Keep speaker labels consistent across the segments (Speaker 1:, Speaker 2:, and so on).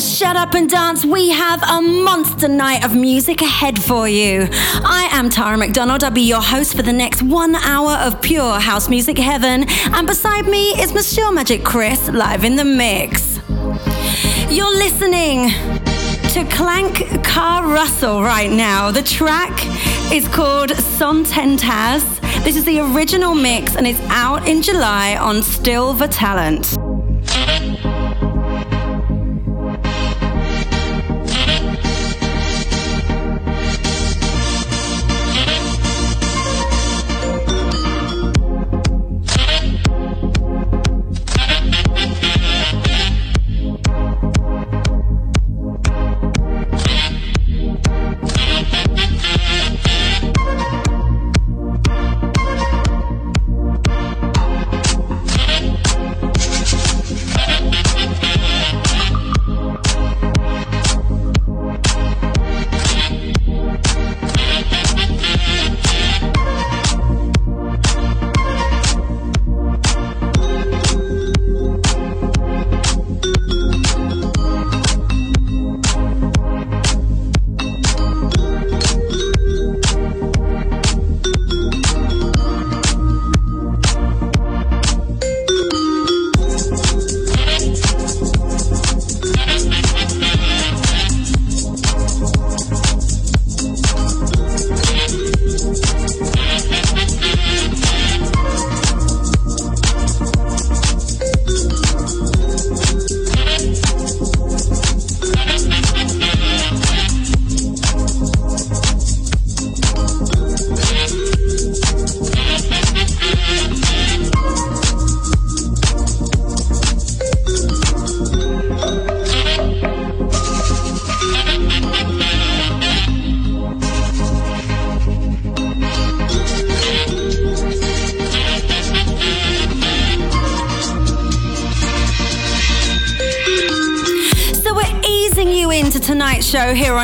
Speaker 1: To Shut Up and Dance. We have a monster night of music ahead for you. I am Tara McDonald. I'll be your host for the next one hour of pure house music heaven. And beside me is Monsieur Magic Chris live in the mix. You're listening to Klangkarussell right now. The track is called Sonnentanz. This is the original mix and it's out in July on Stil vor Talent.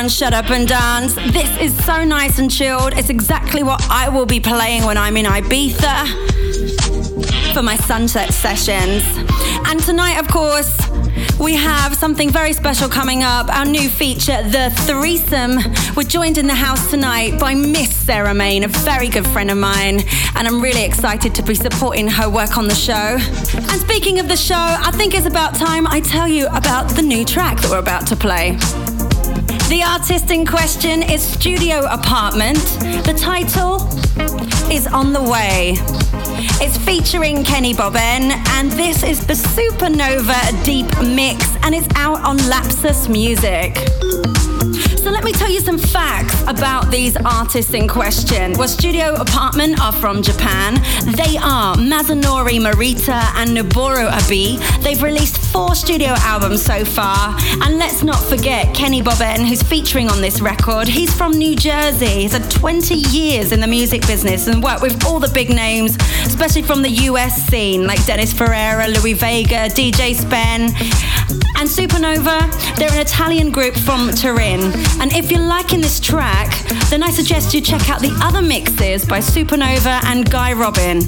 Speaker 1: On Shut Up and Dance. This is so nice and chilled. It's exactly what I will be playing when I'm in Ibiza for my sunset sessions. And tonight, of course, we have something very special coming up. Our new feature, The Threesome. We're joined in the house tonight by Miss Sarah Main, a very good friend of mine, and I'm really excited to be supporting her work on the show. And speaking of the show, I think it's about time I tell you about the new track that we're about to play. The artist in question is Studio Apartment. The title is On the Way. It's featuring Kenny Bobien, and this is the Supernova Deep Mix, and it's out on Lapsus Music. Let me tell you some facts about these artists in question. Well, Studio Apartment are from Japan. They are Masanori Morita and Noboru Abi. They've released four studio albums so far. And let's not forget Kenny Bobien, who's featuring on this record. He's from New Jersey. He's had 20 years in the music business and worked with all the big names, especially from the US scene, like Dennis Ferrer, Louie Vega, DJ Spen. And Supernova, they're an Italian group from Turin. And if you're liking this track, then I suggest you check out the other mixes by Supernova and Guy Robin.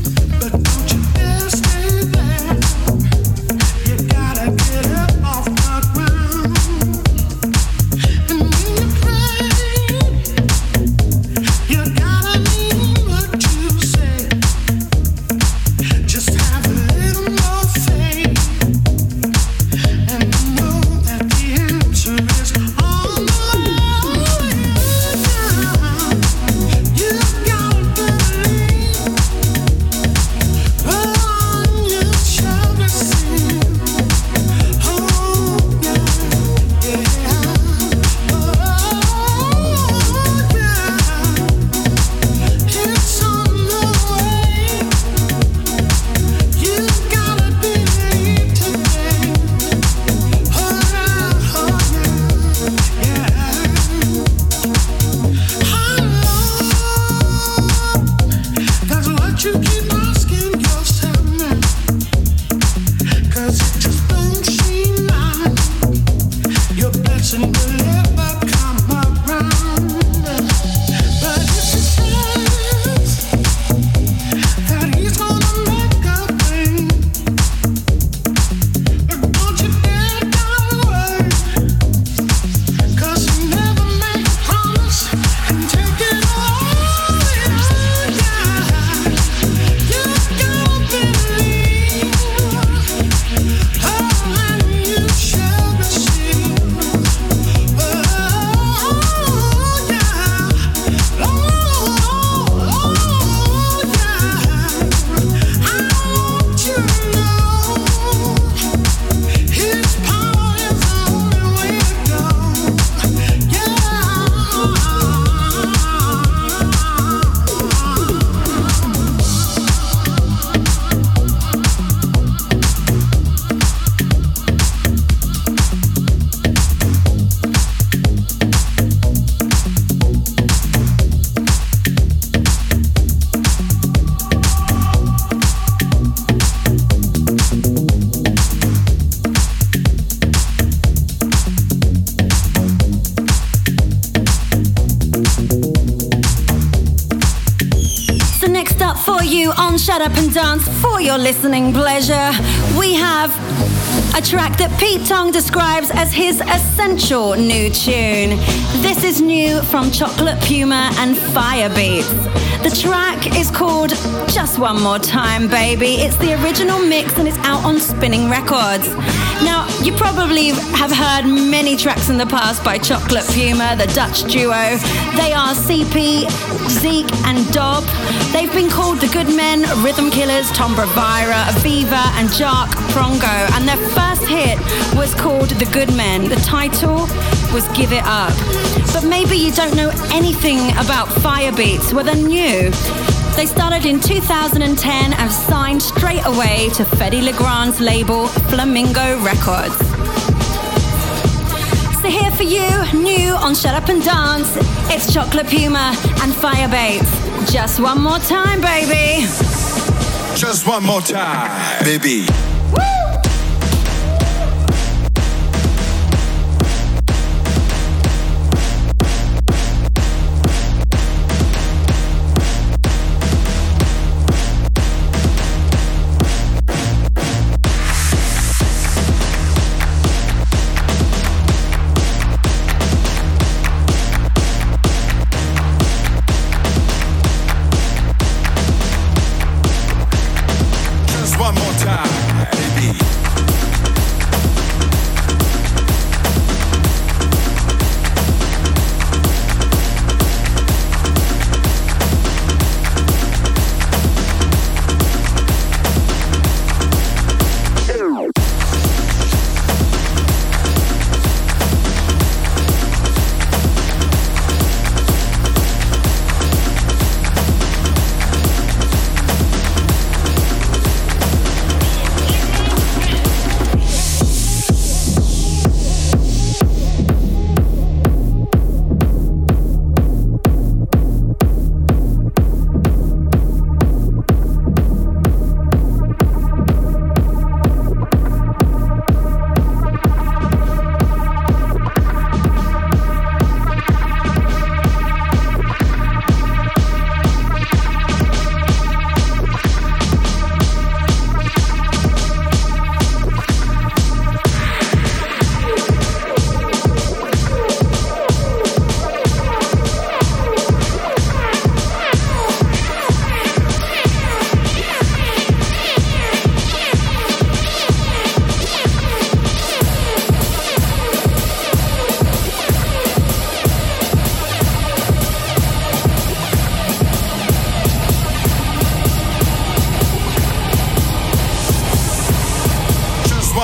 Speaker 1: Dance for your listening pleasure, we have a track that Pete Tong describes as his essential new tune. This is new from Chocolate Puma and Firebeatz. The track is called Just One More Time, Baby. It's the original mix and it's out on Spinnin' Records. Now, you probably have heard many tracks in the past by Chocolate Puma, the Dutch duo. They are CP, Zeke, and Dob. They've been called the Good Men, Rhythm Killers, Tomba Vira, Aviva, and Jark Prongo. And their first hit was called The Good Men. The title was Give It Up. But maybe you don't know anything about Firebeatz. Well, they're new. They started in 2010 and signed straight away to Fedde Le Grand's label Flamingo Records. For you, new on Shut Up and Dance, it's Chocolate Puma and Firebeatz. Just one more time, baby.
Speaker 2: Just one more time, baby.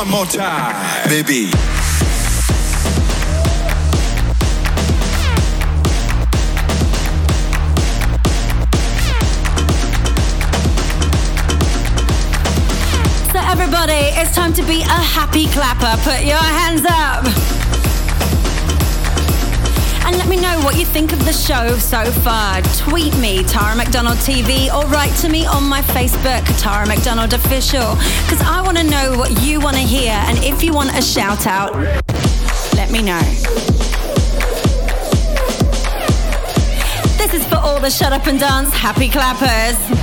Speaker 2: More time, baby.
Speaker 1: So everybody, it's time to be a happy clapper. Put your hands up. And let me know what you think of the show so far. Tweet me, Tara McDonald TV, or write to me on my Facebook, Tara McDonald Official, because I want to know what you want to hear. And if you want a shout out, let me know. This is for all the Shut Up and Dance happy clappers.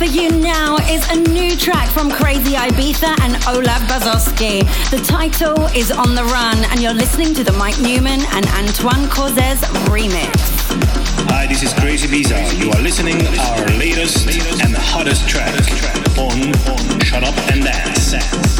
Speaker 1: For you now is a new track from Crazibiza and Olav Basoski. The title is On the Run, and you're listening to the Mike Newman and Antoine Cauzes remix.
Speaker 3: Hi, this is Crazibiza. You are listening to our latest and the hottest track on Shut Up and Dance.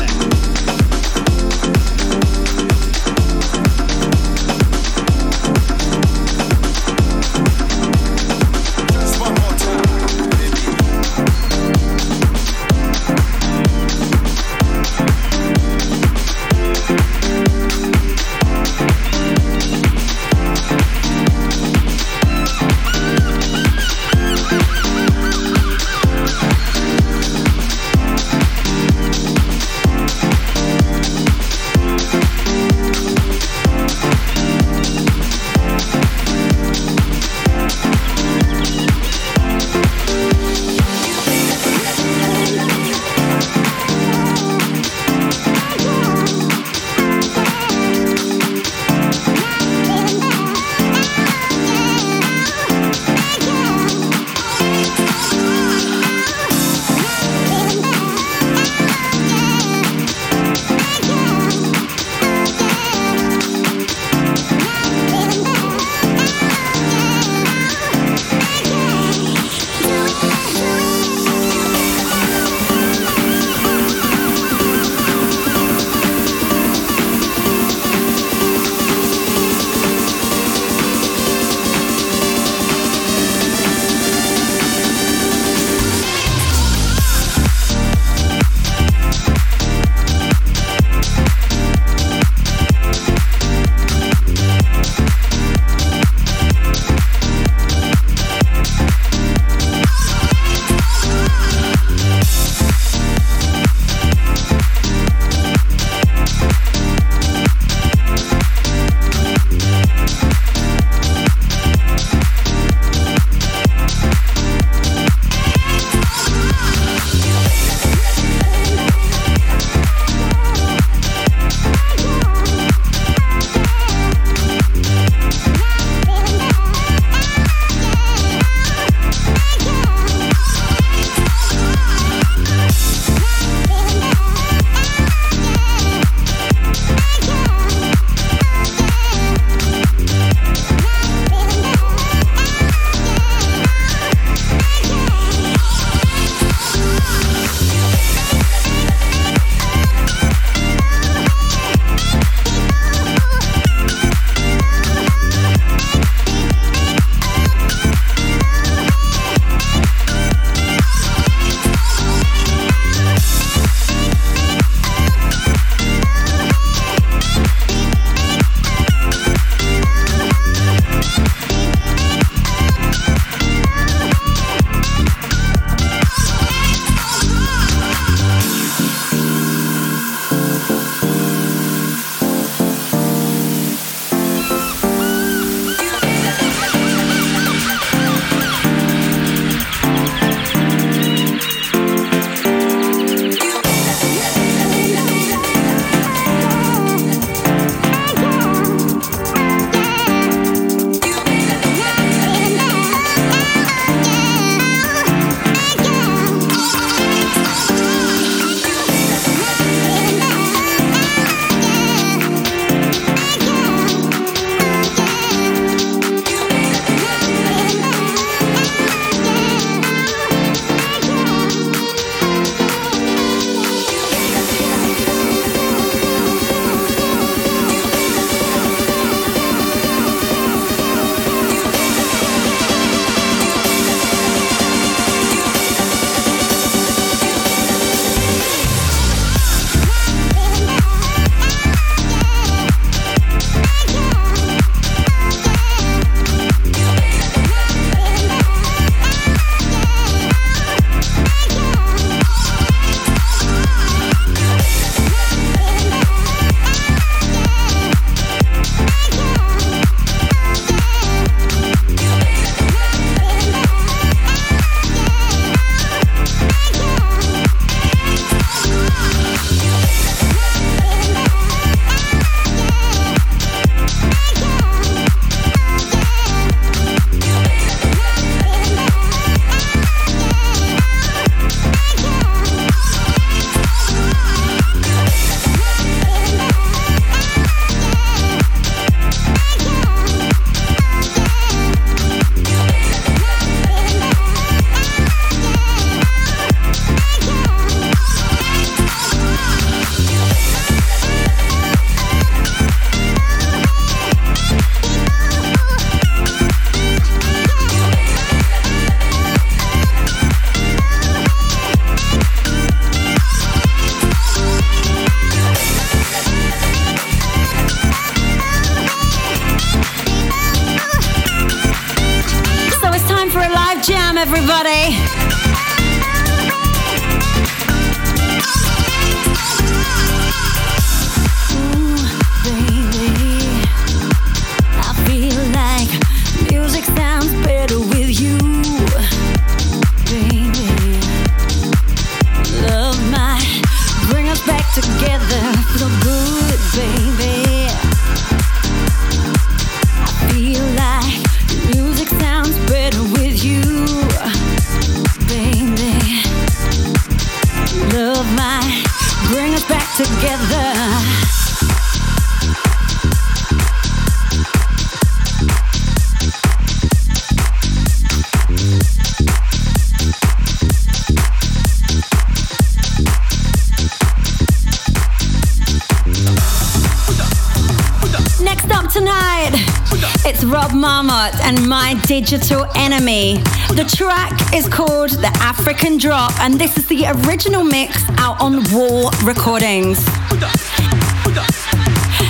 Speaker 1: Digital Enemy. The track is called The African Drop, and this is the original mix out on Wall Recordings.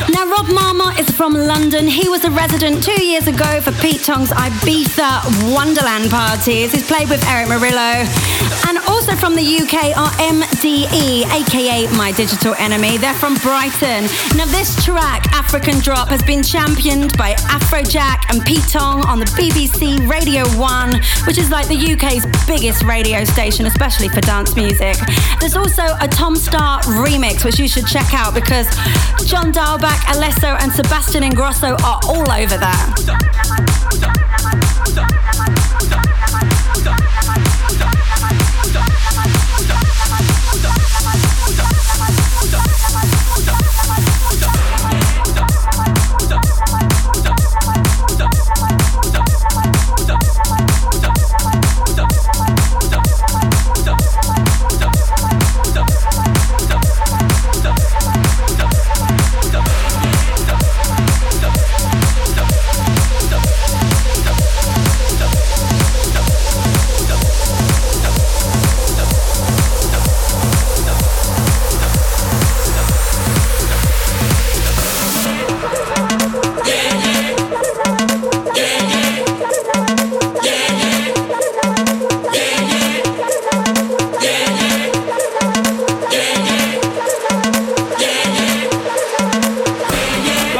Speaker 1: Now, Rob Marmot is from London. He was a resident two years ago for Pete Tong's Ibiza Wonderland parties. He's played with Erick Morillo. And also from the UK are MDE, aka My Digital Enemy. They're from Brighton. Now, this track, African Drop, has been championed by Afrojack and Pete Tong on the BBC Radio 1, which is like the UK's biggest radio station, especially for dance music. There's also a Tom Staar remix, which you should check out because John Dahlback, Alesso, and Sebastian Ingrosso are all over that.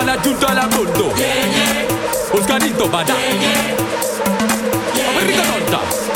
Speaker 4: La giunto alla mondo Oscanito
Speaker 1: bada America Nolta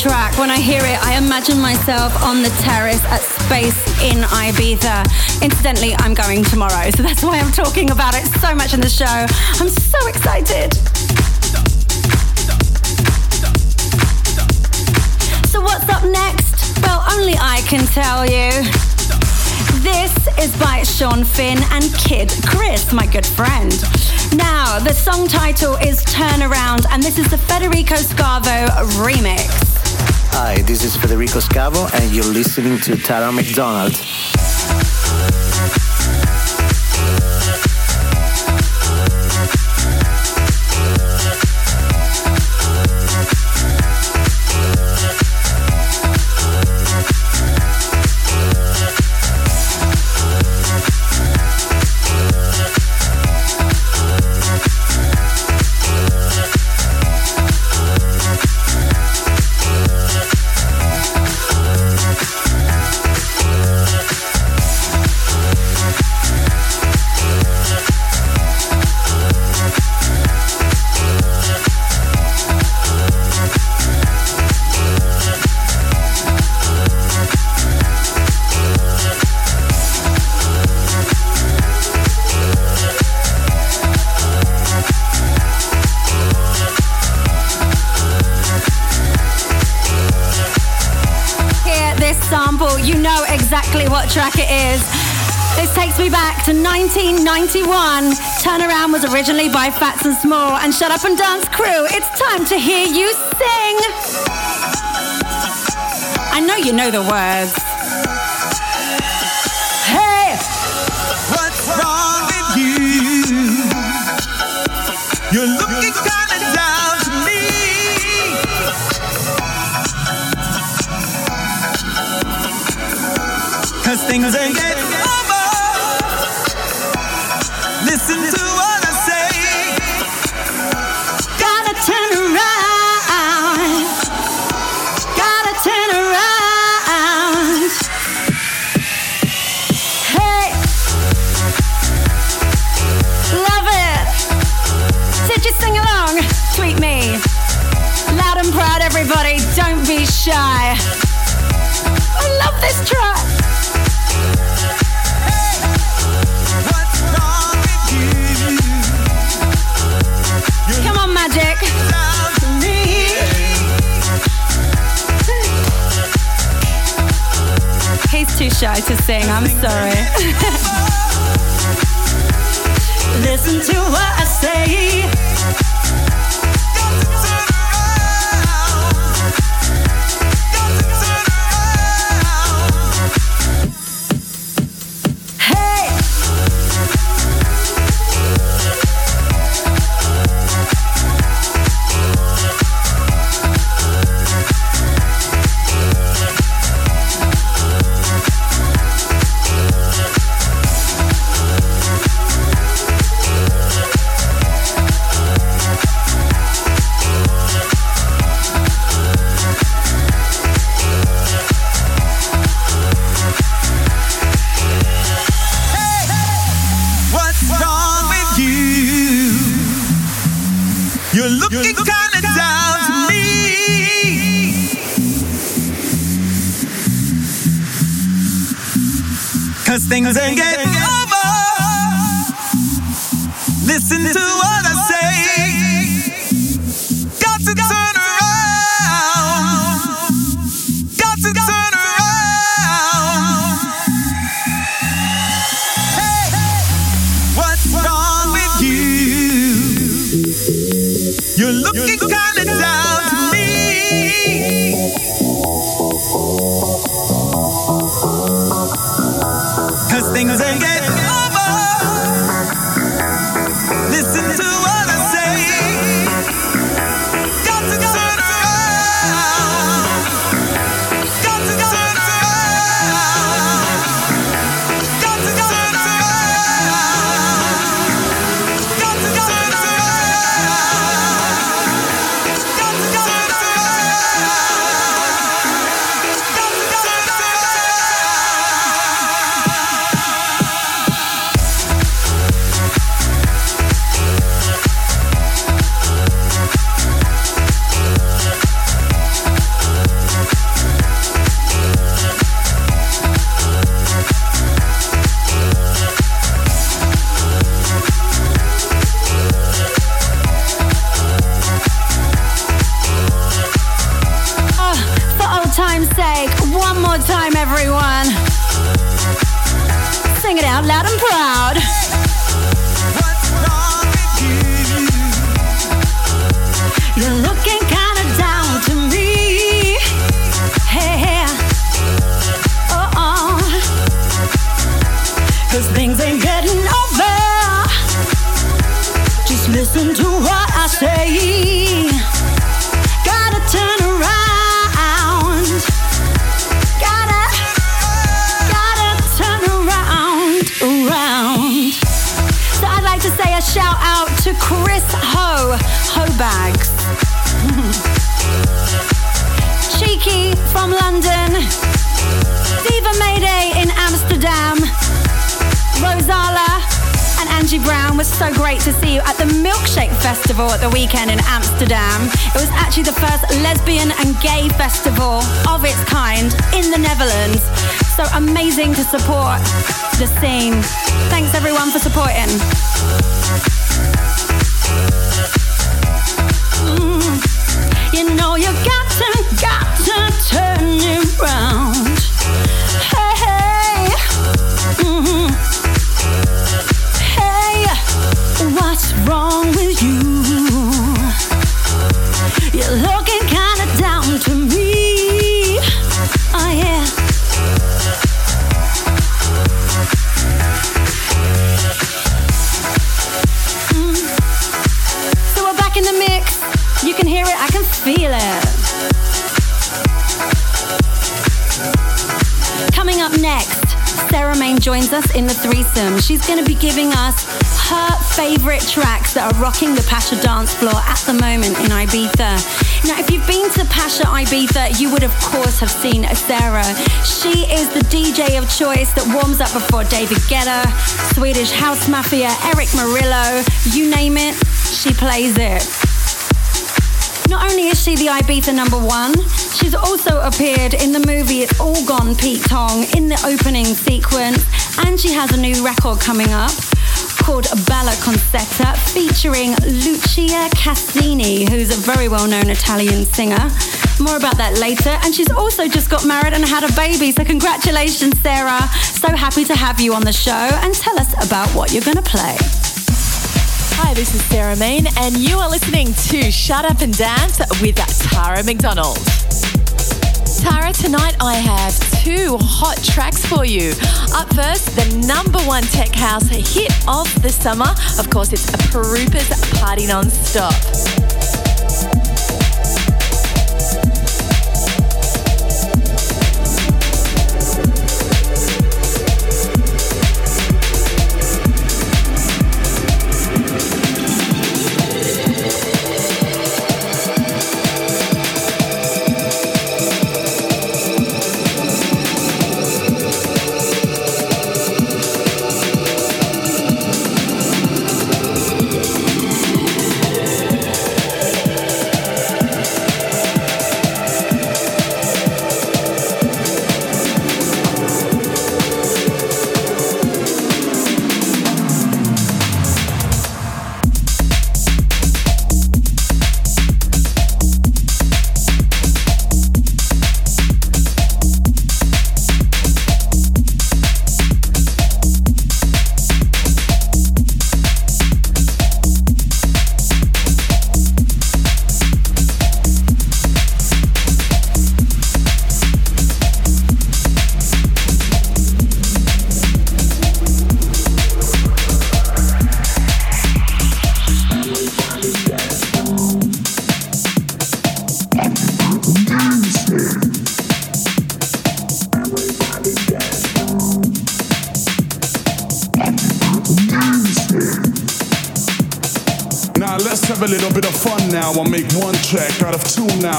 Speaker 1: track. When I hear it, I imagine myself on the terrace at Space in Ibiza. Incidentally, I'm going tomorrow, so that's why I'm talking about it so much in the show. I'm so excited. So, what's up next? Well, only I can tell you. This is by Sean Finn and Kid Chris, my good friend. Now, the song title is Turn Around, and this is the Federico Scavo remix.
Speaker 5: Hi, this is Federico Scavo, and you're listening to Tara McDonald.
Speaker 1: Exactly what track it is. This takes me back to 1991. Turnaround was originally by Phats and Small and Shut Up and Dance Crew. It's time to hear you sing. I know you know the words. Hey!
Speaker 6: What's wrong with you? You're looking things ain't getting over. Listen to what I say.
Speaker 1: Gotta turn around. Gotta turn around. Hey. Love it. Did you sing along? Tweet me. Loud and proud, everybody. Don't be shy. I love this track. Shy to sing. I'm sorry. Listen to what I say.
Speaker 6: Cause things
Speaker 1: was so great to see you at the Milkshake Festival at the weekend in Amsterdam. It was actually the first lesbian and gay festival of its kind in the Netherlands. So amazing to support the scene. Thanks everyone for supporting. Mm, you know you got to, got to turn around. Sarah Main joins us in the threesome. She's going to be giving us her favorite tracks that are rocking the Pacha dance floor at the moment in Ibiza. Now, if you've been to Pacha Ibiza, you would of course have seen Sarah. She is the DJ of choice that warms up before David Guetta, Swedish House Mafia, Erick Morillo, you name it, she plays it. Not only is she the Ibiza number one, she's also appeared in the movie It's All Gone Pete Tong in the opening sequence, and she has a new record coming up called Bella Concetta featuring Lucia Cassini, who's a very well known Italian singer. More about that later. And she's also just got married and had a baby. So, congratulations, Sarah. So happy to have you on the show. And tell us about what you're going to play.
Speaker 7: Hi, this is Sarah Main, and you are listening to Shut Up and Dance with Tara McDonald. Tara, tonight I have two hot tracks for you. Up first, the number one tech house hit of the summer. Of course, it's
Speaker 8: a Pirupa's Party Non-Stop.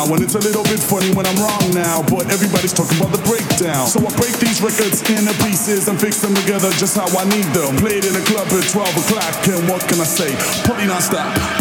Speaker 8: now, and it's a little bit funny when I'm wrong now. But everybody's talking about the breakdown. So I break these records into pieces and fix them together just how I need them. Played in a club at 12 o'clock, and what can I say? Probably not stop.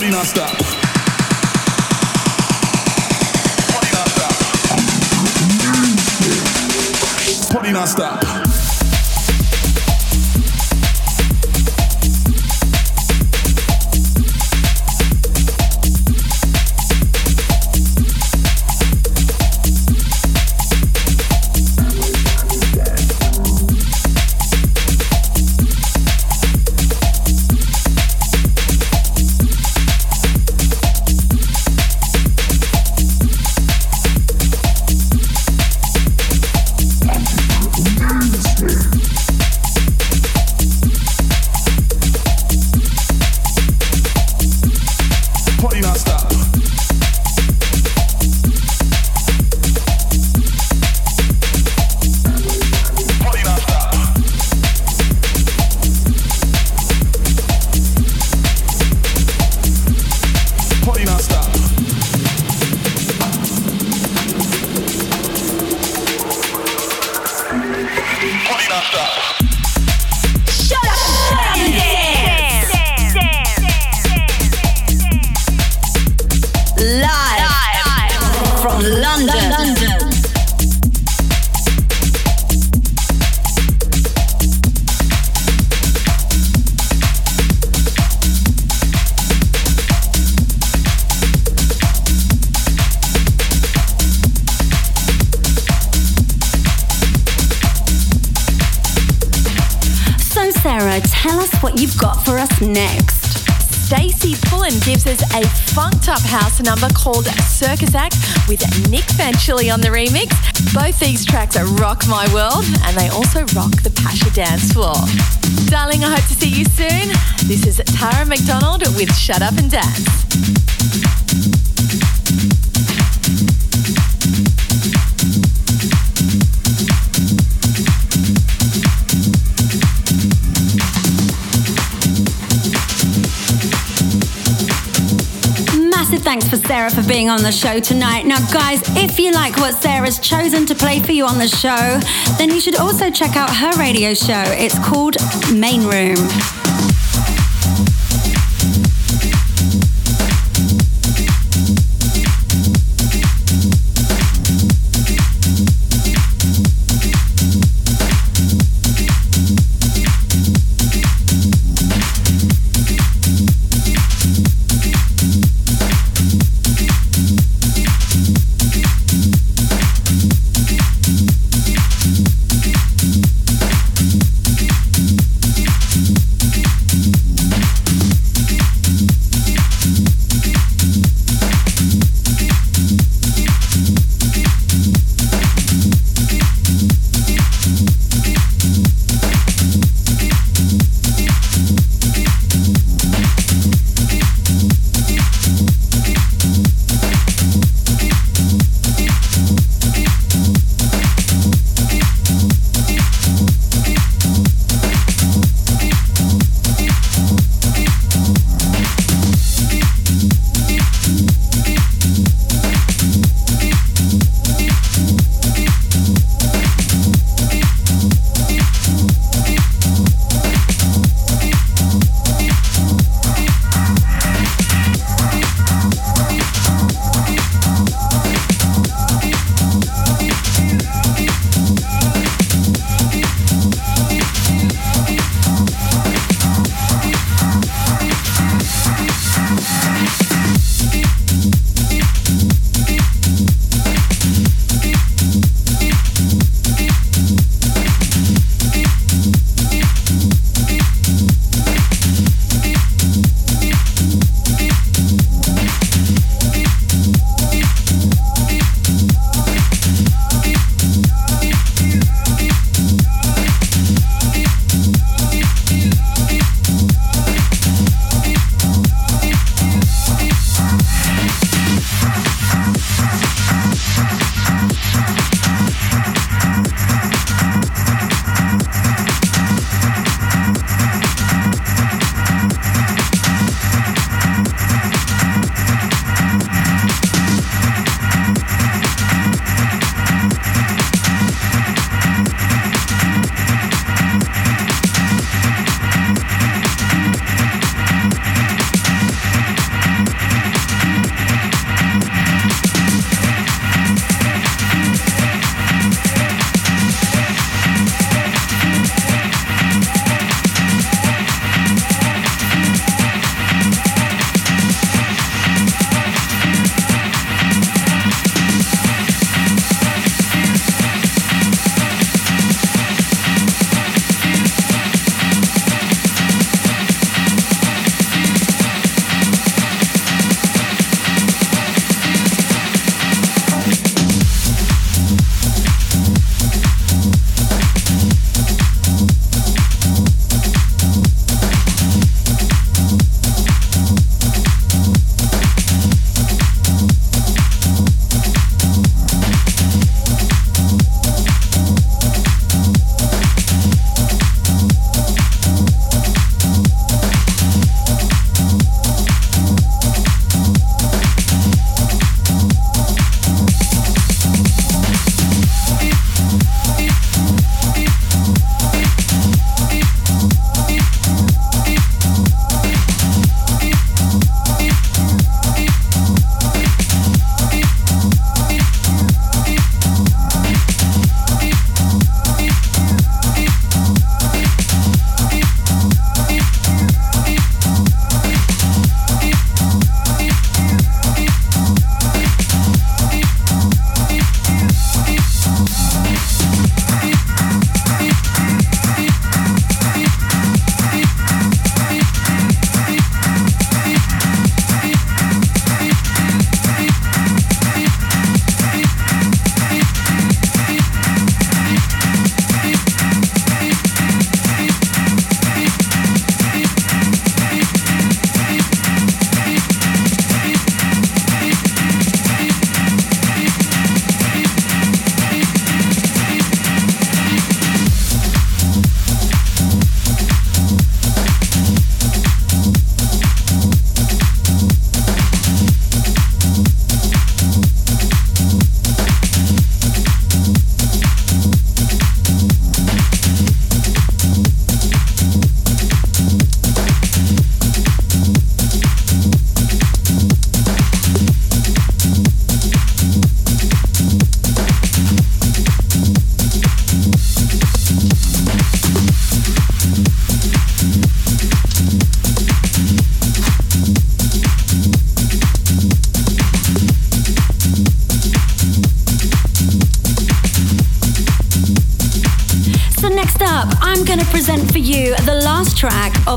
Speaker 8: party non-stop. Party non-stop.
Speaker 7: Up house number called Circus Act with Nick Fanciulli on the remix. Both these tracks are rock my world and they also rock the Pacha dance floor. Darling, I hope to see you soon. This is Tara McDonald with Shut Up and Dance.
Speaker 1: For Sarah for being on the show tonight. Now, guys, if you like what Sarah's chosen to play for you on the show, then you should also check out her radio show. It's called Main Room.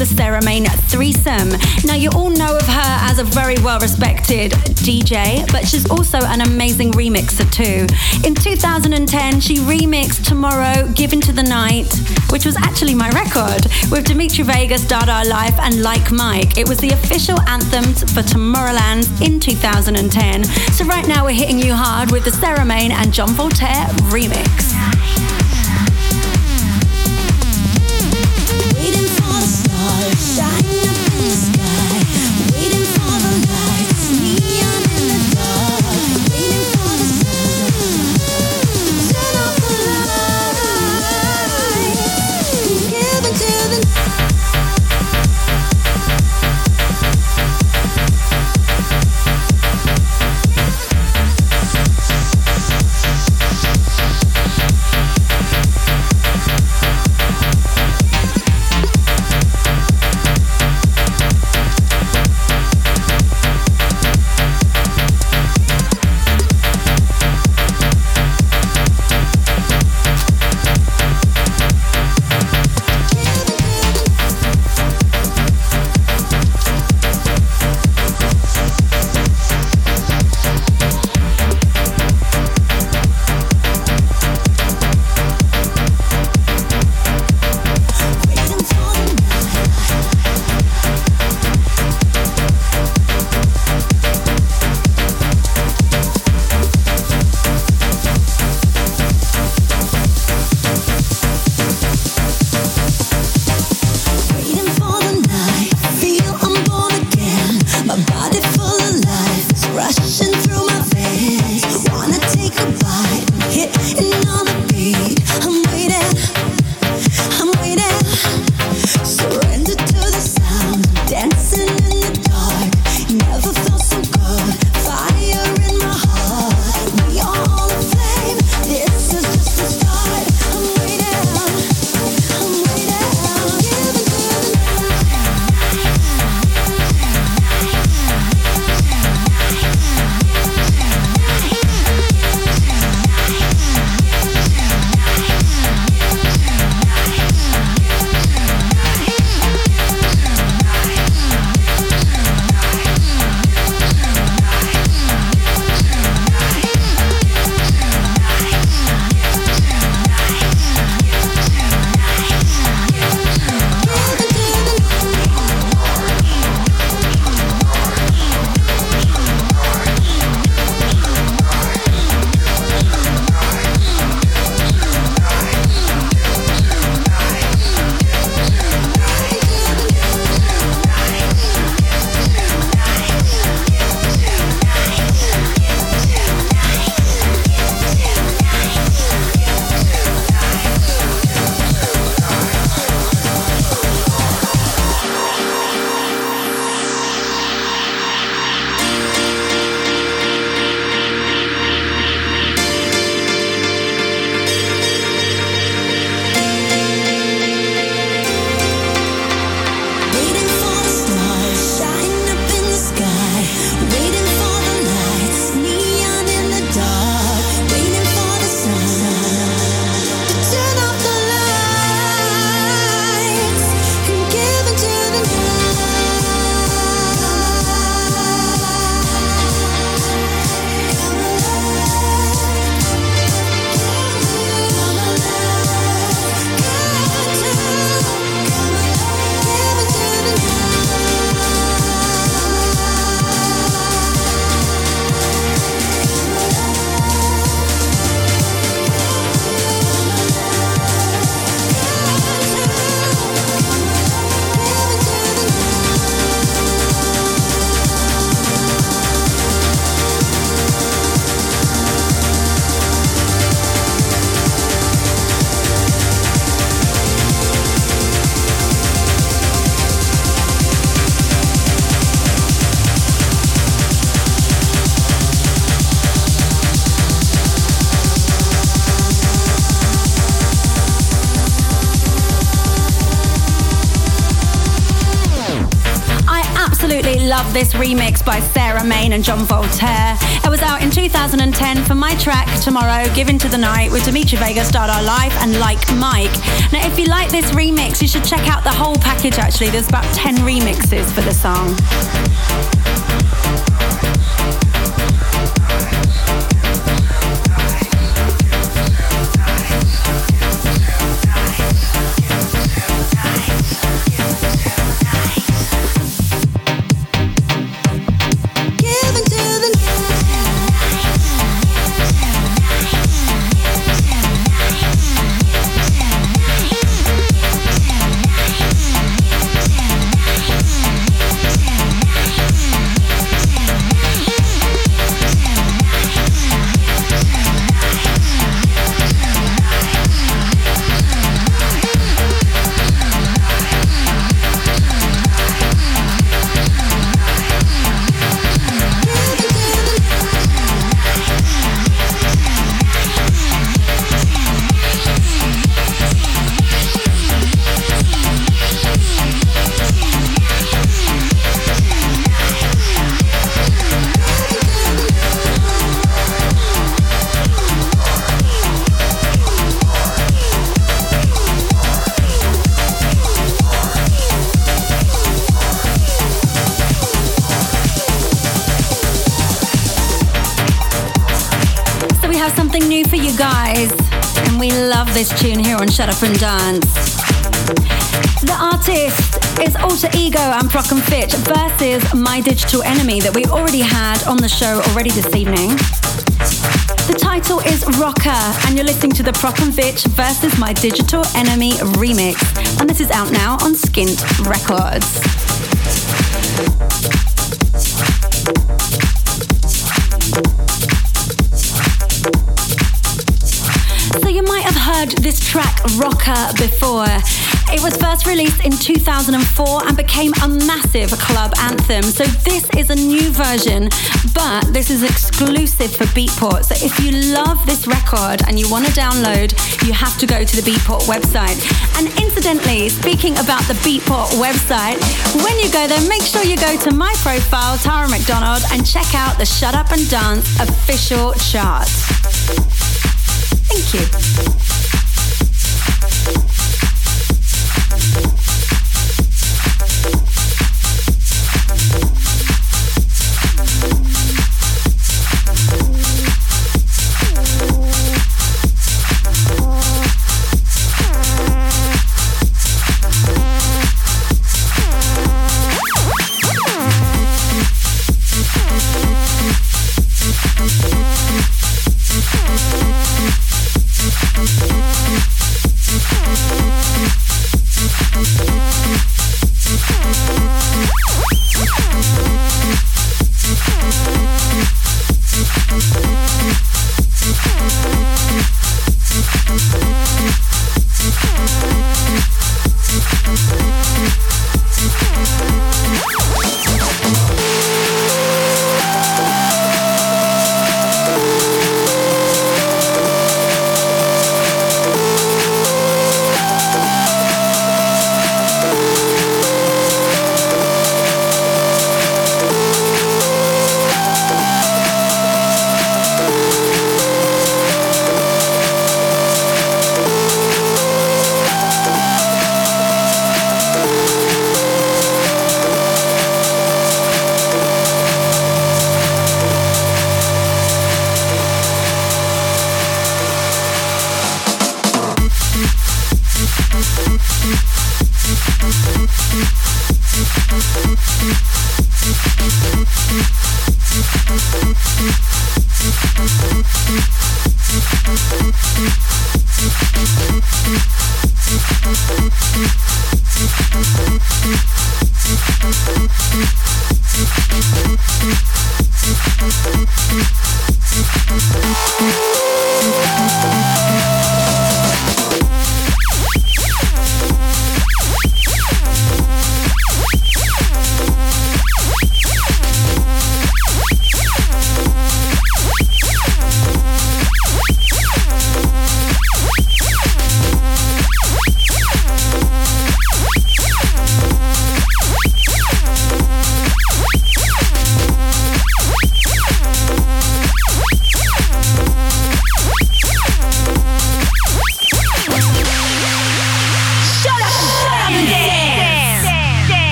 Speaker 1: Of the Main threesome. Now, you all know of her as a very well respected DJ, but she's also an amazing remixer too. In 2010, she remixed Tomorrow, Give Into the Night, which was actually my record, with Dimitri Vegas, Dada Life, and Like Mike. It was the official anthem for Tomorrowland in 2010. So, right now, we're hitting you hard with the Main and John Voltaire remix. This remix by Sarah Main and John Voltaire. It was out in 2010 for my track Tomorrow, Give Into the Night with Dimitri Vegas, Dada Life and Like Mike. Now, if you like this remix, you should check out the whole package actually. There's about 10 remixes for the song. Shut Up and Dance. The artist is Alter Ego and Prok and Fitch versus My Digital Enemy that we already had on the show already this evening. The title is Rocker, and you're listening to the Prok and Fitch versus My Digital Enemy remix, and this is out now on Skint Records. Track Rocker before. It was first released in 2004 and became a massive club anthem. So this is a new version, but this is exclusive for Beatport. So if you love this record and you want to download, you have to go to the Beatport website. And incidentally, speaking about the Beatport website, when you go there, make sure you go to my profile, Tara McDonald, and check out the Shut Up and Dance official chart. Thank you.
Speaker 9: Thank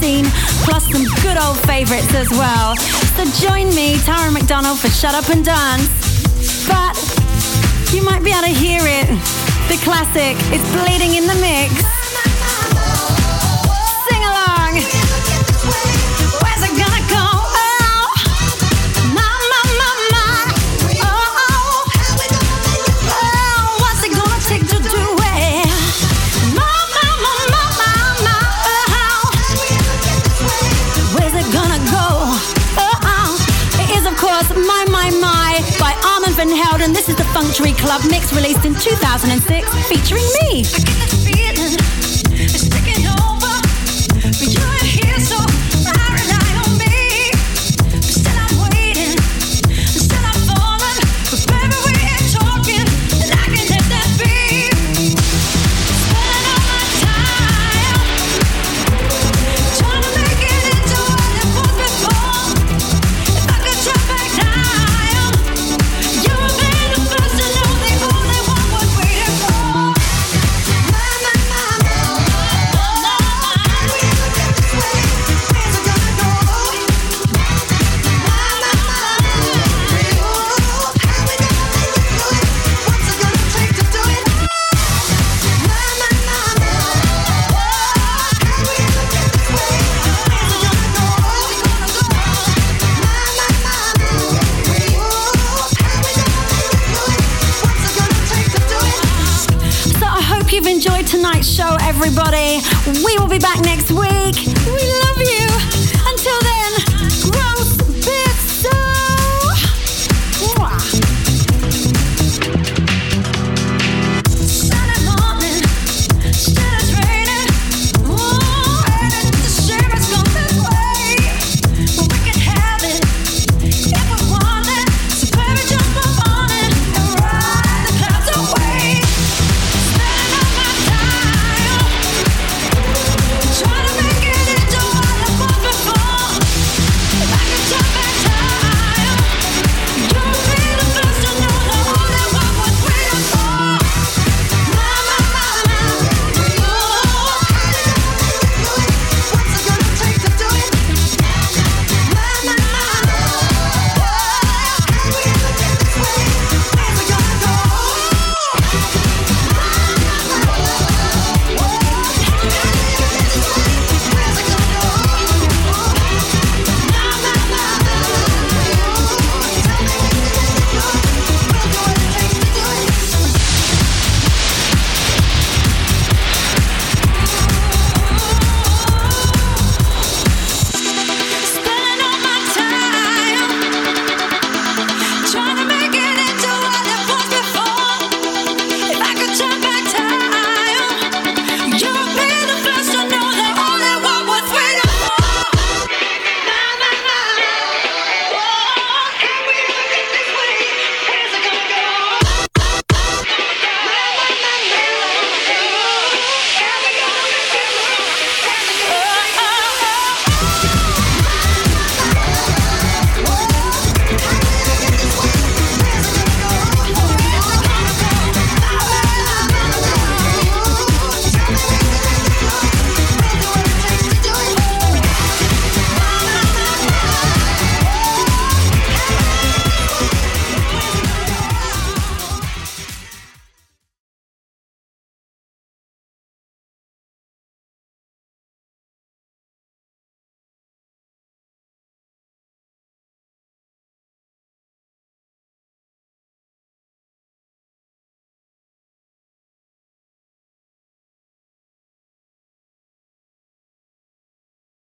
Speaker 1: scene, plus some good old favorites as well. So join me, Tara McDonald, for Shut Up and Dance. But you might be able to hear it. The classic is bleeding in the mix. Stephen This is the Functory Club mix released in 2006 featuring me.